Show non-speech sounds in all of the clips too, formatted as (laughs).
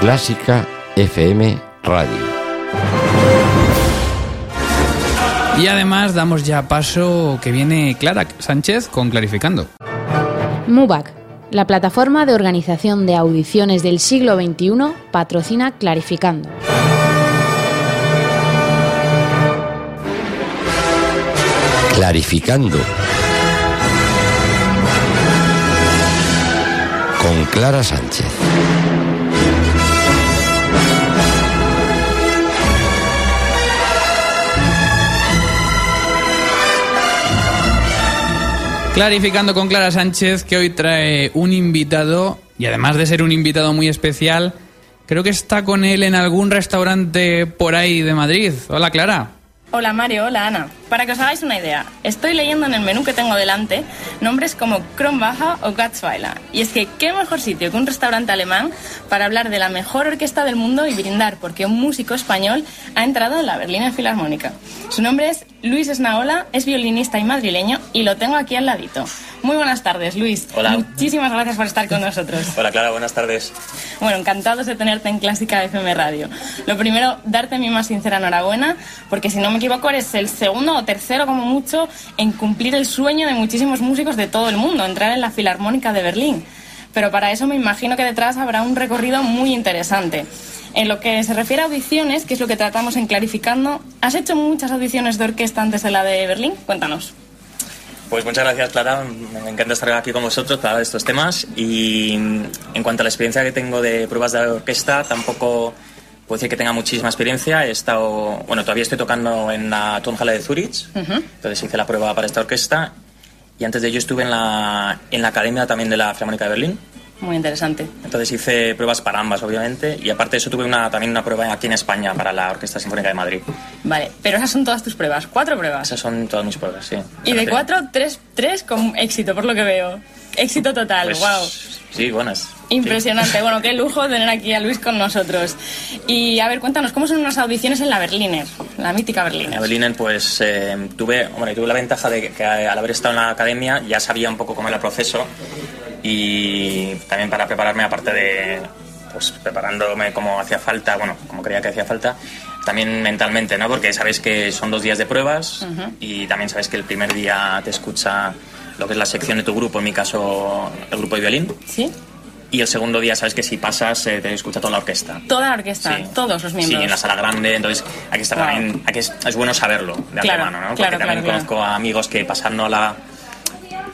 Clásica FM Radio. Y además damos ya paso que viene Clara Sánchez con Clarificando. MUBAC, la plataforma de organización de audiciones del siglo XXI, patrocina Clarificando. Clarificando. Con Clara Sánchez. Clarificando con Clara Sánchez que hoy trae un invitado y además de ser un invitado muy especial, creo que está con él en algún restaurante por ahí de Madrid. Hola Clara. Hola Mario, hola Ana. Para que os hagáis una idea, estoy leyendo en el menú que tengo delante nombres como Kronbacher o Gatzweiler. Y es que qué mejor sitio que un restaurante alemán para hablar de la mejor orquesta del mundo y brindar porque un músico español ha entrado en la Berlina Filarmónica. Su nombre es Luis Esnaola, es violinista y madrileño y lo tengo aquí al ladito. Muy buenas tardes, Luis. Hola. Muchísimas gracias por estar con nosotros. (laughs) Hola Clara, buenas tardes. Bueno, encantados de tenerte en Clásica FM Radio. Lo primero, darte mi más sincera enhorabuena, porque si no me equivoco eres el segundo tercero como mucho en cumplir el sueño de muchísimos músicos de todo el mundo, entrar en la Filarmónica de Berlín. Pero para eso me imagino que detrás habrá un recorrido muy interesante. En lo que se refiere a audiciones, que es lo que tratamos en Clarificando, ¿has hecho muchas audiciones de orquesta antes de la de Berlín? Cuéntanos. Pues muchas gracias, Clara. Me encanta estar aquí con vosotros para estos temas. Y en cuanto a la experiencia que tengo de pruebas de orquesta, tampoco puedo decir que tenga muchísima experiencia. He estado, bueno, todavía estoy tocando en la Tonhalle de Zurich, entonces hice la prueba para esta orquesta. Y antes de ello estuve en la, en la academia también de la Filarmónica de Berlín. Muy interesante. Entonces hice pruebas para ambas, obviamente, y aparte de eso tuve una, también una prueba aquí en España para la Orquesta Sinfónica de Madrid. Vale, pero esas son todas tus pruebas, cuatro pruebas. Esas son todas mis pruebas, sí. Y de cuatro, tres, tres con éxito, por lo que veo. Éxito total, Pues, wow. Sí, buenas. Impresionante. Bueno, qué lujo tener aquí a Luis con nosotros. Y a ver, cuéntanos, ¿cómo son unas audiciones en la Berliner? La mítica Berliner. En Berlín, pues eh, tuve, bueno, tuve la ventaja de que al haber estado en la academia ya sabía un poco cómo era el proceso y también para prepararme, aparte de pues preparándome como hacía falta, bueno, como creía que hacía falta, también mentalmente, ¿no? Porque sabes que son dos días de pruebas y también sabes que el primer día te escucha lo que es la sección de tu grupo, en mi caso el grupo de violín, ¿Sí? Y el segundo día sabes que si pasas eh, te escucha toda la orquesta. Toda la orquesta, Sí. todos los miembros. Sí, en la sala grande, entonces aquí está Wow. también, aquí es, es bueno saberlo de Claro, antemano, ¿no? claro, Porque también claro, conozco a amigos que pasando la,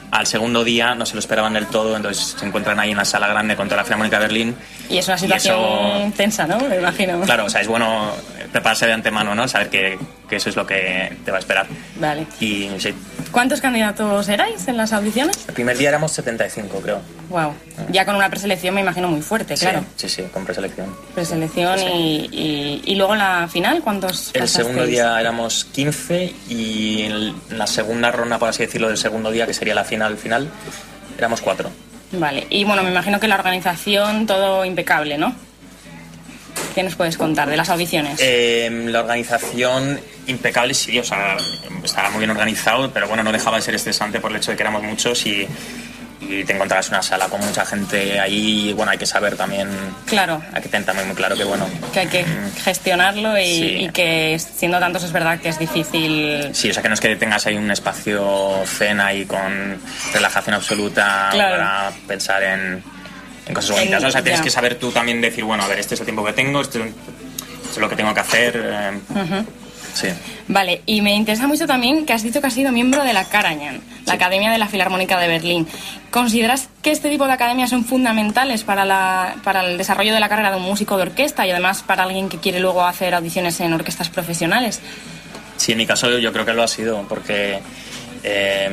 al segundo día no se lo esperaban del todo, entonces se encuentran ahí en la sala grande con toda la Filarmónica de Berlín. Y es una situación eso- tensa, ¿no? Me imagino. Claro, o sea, es bueno prepararse de antemano, ¿no? Saber que, que eso es lo que te va a esperar. Vale. Y sí, ¿Cuántos candidatos erais en las audiciones? el primer día éramos 75, creo. Wow. Ya con una preselección me imagino muy fuerte, claro. Sí, sí, sí, con preselección. Preselección y, y, y luego la final, ¿cuántos El pasasteis? segundo día éramos 15 y en la segunda ronda, por así decirlo, del segundo día, que sería la final final, éramos cuatro. Vale, y bueno, me imagino que la organización, todo impecable, ¿no? ¿Qué nos puedes contar de las audiciones? Eh, la organización impecable, sí, o sea, estaba muy bien organizado, pero bueno, no dejaba de ser estresante por el hecho de que éramos muchos y, y te encontrabas en una sala con mucha gente ahí y bueno, hay que saber también, Claro, hay que tener también muy claro que bueno, que hay que gestionarlo y, Sí. y que siendo tantos es verdad que es difícil. sí, o sea, que no es que tengas ahí un espacio zen ahí con relajación absoluta Claro. para pensar en, en cosas bonitas, o sea, tienes ya. que saber tú también decir, bueno, a ver, este es el tiempo que tengo, esto, esto es lo que tengo que hacer. eh, Sí. Vale, y me interesa mucho también que has dicho que has sido miembro de la Karajan, la Academia de la Filarmónica de Berlín. ¿Consideras que este tipo de academias son fundamentales para, la, para el desarrollo de la carrera de un músico de orquesta y además para alguien que quiere luego hacer audiciones en orquestas profesionales? Sí, en mi caso yo creo que lo ha sido, porque eh,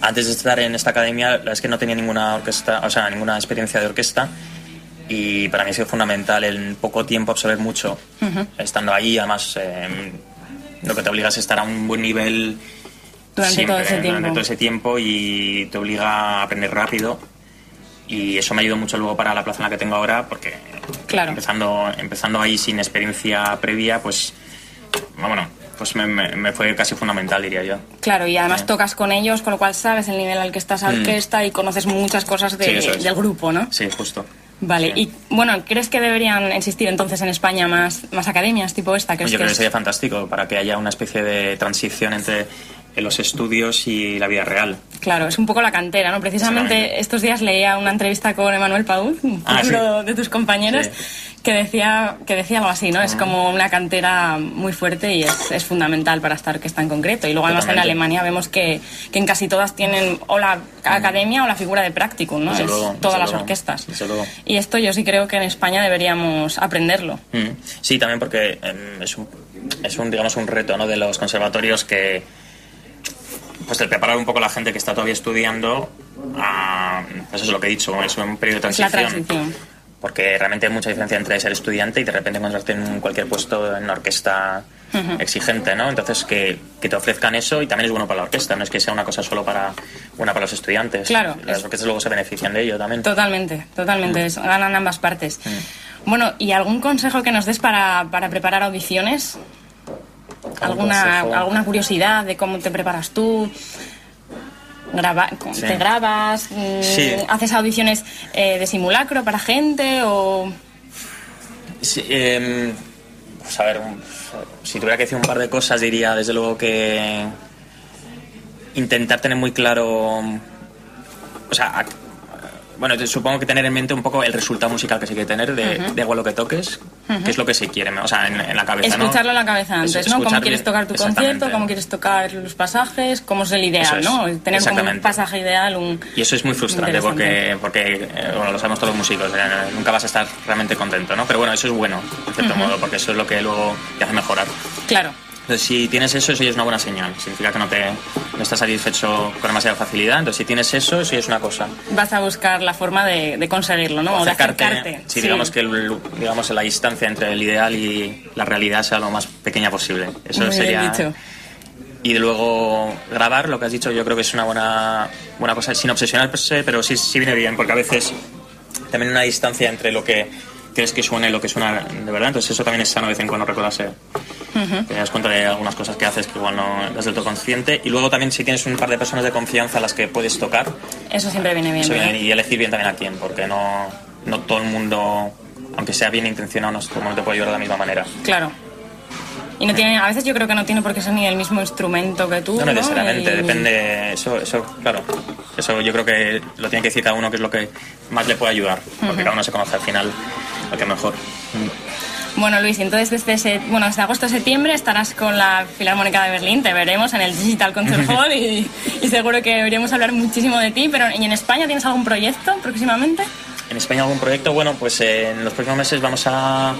antes de estar en esta academia, la verdad es que no tenía ninguna orquesta, o sea, ninguna experiencia de orquesta. Y para mí ha sido fundamental en poco tiempo absorber mucho, estando ahí. Además, eh, lo que te obliga es estar a un buen nivel Durante todo ese tiempo. durante todo ese tiempo y te obliga a aprender rápido. Y eso me ayudó mucho luego para la plaza en la que tengo ahora, porque Claro. empezando, empezando ahí sin experiencia previa, pues, bueno, pues me, me- me fue casi fundamental, diría yo. Claro, y además Sí. tocas con ellos, con lo cual sabes el nivel al que estás a Mm. orquesta y conoces muchas cosas de- Sí, es. del grupo, ¿no? Sí, justo. Vale, Sí. y bueno, ¿crees que deberían existir entonces en España más, más academias tipo esta? ¿Crees Yo creo que es- sería fantástico para que haya una especie de transición entre los estudios y la vida real. Claro, es un poco la cantera, ¿no? Precisamente estos días leía una entrevista con Emanuel Paúl, un Ah, de tus compañeros, Sí. que decía que decía algo así, ¿no? Es como una cantera muy fuerte y es, es fundamental para estar que está en concreto. Y luego además en. Alemania vemos que, que en casi todas tienen o la academia o la figura de practicum, ¿no? Desde es luego, todas las luego, orquestas. Y esto yo sí creo que en España deberíamos aprenderlo. Mm. Sí, también porque em, es un, es un, digamos, un reto ¿no? de los conservatorios que, pues el preparar un poco a la gente que está todavía estudiando a, pues eso es lo que he dicho, es un periodo de Es la transición. transición. Porque realmente hay mucha diferencia entre ser estudiante y de repente encontrarte en cualquier puesto en una orquesta exigente, ¿no? Entonces que, que te ofrezcan eso y también es bueno para la orquesta, no es que sea una cosa solo para una para los estudiantes. Claro, Las es- orquestas luego se benefician de ello también. Totalmente, totalmente. Ganan ambas partes. Bueno, ¿y algún consejo que nos des para, para preparar audiciones? ¿Alguna? ¿Alguna curiosidad de cómo te preparas tú? Graba- Sí. ¿Te grabas? Mm, Sí. ¿Haces audiciones eh, de simulacro para gente? o Sí, em, pues a ver, un- si tuviera que decir un par de cosas, diría desde luego que intentar tener muy claro, o sea, bueno, supongo que tener en mente un poco el resultado musical que se quiere tener, de, de igual lo que toques, que es lo que se quiere, o sea, en, en la cabeza. ¿no? Escucharlo en la cabeza antes, Eso, ¿no? Cómo quieres tocar tu concierto, cómo quieres tocar los pasajes, cómo es el ideal, es, ¿no? Tener como un pasaje ideal, un... Y eso es muy frustrante porque, porque eh, bueno, lo sabemos todos los músicos, eh, nunca vas a estar realmente contento, ¿no? Pero bueno, eso es bueno, en cierto modo, porque eso es lo que luego te hace mejorar. Claro. Entonces, si tienes eso, eso ya es una buena señal. Significa que no, te, no estás satisfecho con demasiada facilidad. Entonces, si tienes eso, eso ya es una cosa. Vas a buscar la forma de, de conseguirlo, ¿no? O de acercarte. si digamos que el- digamos, la distancia entre el ideal y la realidad sea lo más pequeña posible. Eso Muy bien sería. dicho. Y luego grabar, lo que has dicho, yo creo que es una buena, buena cosa, sin obsesionar, per se, pero sí, sí viene bien, porque a veces también una distancia entre lo que crees que suene lo que suena de verdad. Entonces, eso también es sano de vez en cuando recordarse. Te das cuenta de algunas cosas que haces que igual no eres del todo consciente. Y luego también si tienes un par de personas de confianza a las que puedes tocar, Eso siempre viene bien. viene- y elegir bien también a quién, porque no, no todo el mundo, aunque sea bien intencionado, no todo el mundo te puede ayudar de la misma manera. Claro. Y no tiene, a veces yo creo que no tiene por qué ser ni el mismo instrumento que tú. No necesariamente, Y- depende, eso, eso, claro, eso yo creo que lo tiene que decir cada uno que es lo que más le puede ayudar, porque cada uno se conoce al final lo que mejor. Bueno, Luis, entonces desde, bueno, desde agosto a septiembre estarás con la Filarmónica de Berlín, te veremos en el Digital Concert (laughs) Hall y, y seguro que deberíamos hablar muchísimo de ti, pero ¿y en España tienes algún proyecto próximamente? En España algún proyecto, bueno, pues eh, en los próximos meses vamos a,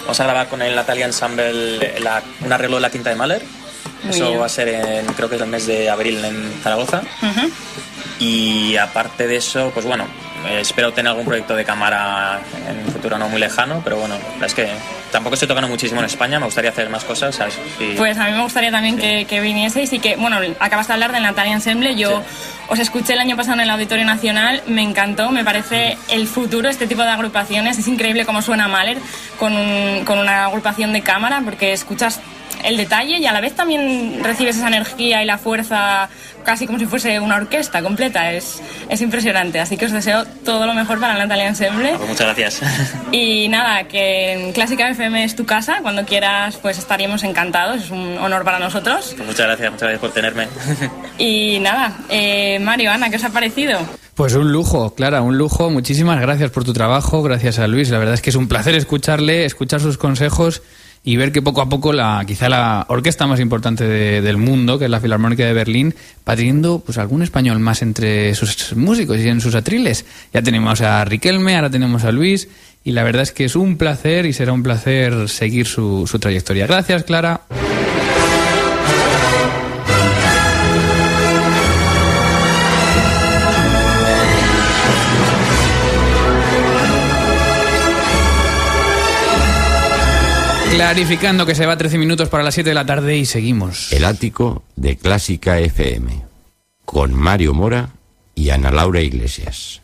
vamos a grabar con el Natalia Ensemble la- un arreglo de la quinta de Mahler. Muy Eso bien. va a ser en, creo que es el mes de abril en Zaragoza. Y aparte de eso, pues bueno, eh, espero tener algún proyecto de cámara en un futuro no muy lejano, pero bueno, es que tampoco estoy tocando muchísimo en España, me gustaría hacer más cosas, ¿sabes? Y- Pues a mí me gustaría también que, que vinieseis y que, bueno, acabas de hablar del Natalia Ensemble, yo Sí. os escuché el año pasado en el Auditorio Nacional, me encantó, me parece el futuro este tipo de agrupaciones, es increíble cómo suena Mahler con, un- con una agrupación de cámara, porque escuchas el detalle y a la vez también recibes esa energía y la fuerza casi como si fuese una orquesta completa, es, es impresionante, así que os deseo todo lo mejor para el Natalia Ensemble. Pues muchas gracias. (laughs) Y nada, que en Clásica FM es tu casa, cuando quieras pues estaríamos encantados, es un honor para nosotros. Pues muchas gracias, muchas gracias por tenerme. (laughs) Y nada, eh, Mario, Ana, ¿qué os ha parecido? Pues un lujo, Clara, un lujo. Muchísimas gracias por tu trabajo, gracias a Luis. La verdad es que es un placer escucharle, escuchar sus consejos y ver que poco a poco la quizá la orquesta más importante de- del mundo, que es la Filarmónica de Berlín, va teniendo pues algún español más entre sus músicos y en sus atriles. Ya tenemos a Riquelme, ahora tenemos a Luis y la verdad es que es un placer y será un placer seguir su, su trayectoria. Gracias, Clara. Clarificando que se va 13 minutos para las 7 de la tarde y seguimos. El ático de Clásica FM. Con Mario Mora y Ana Laura Iglesias.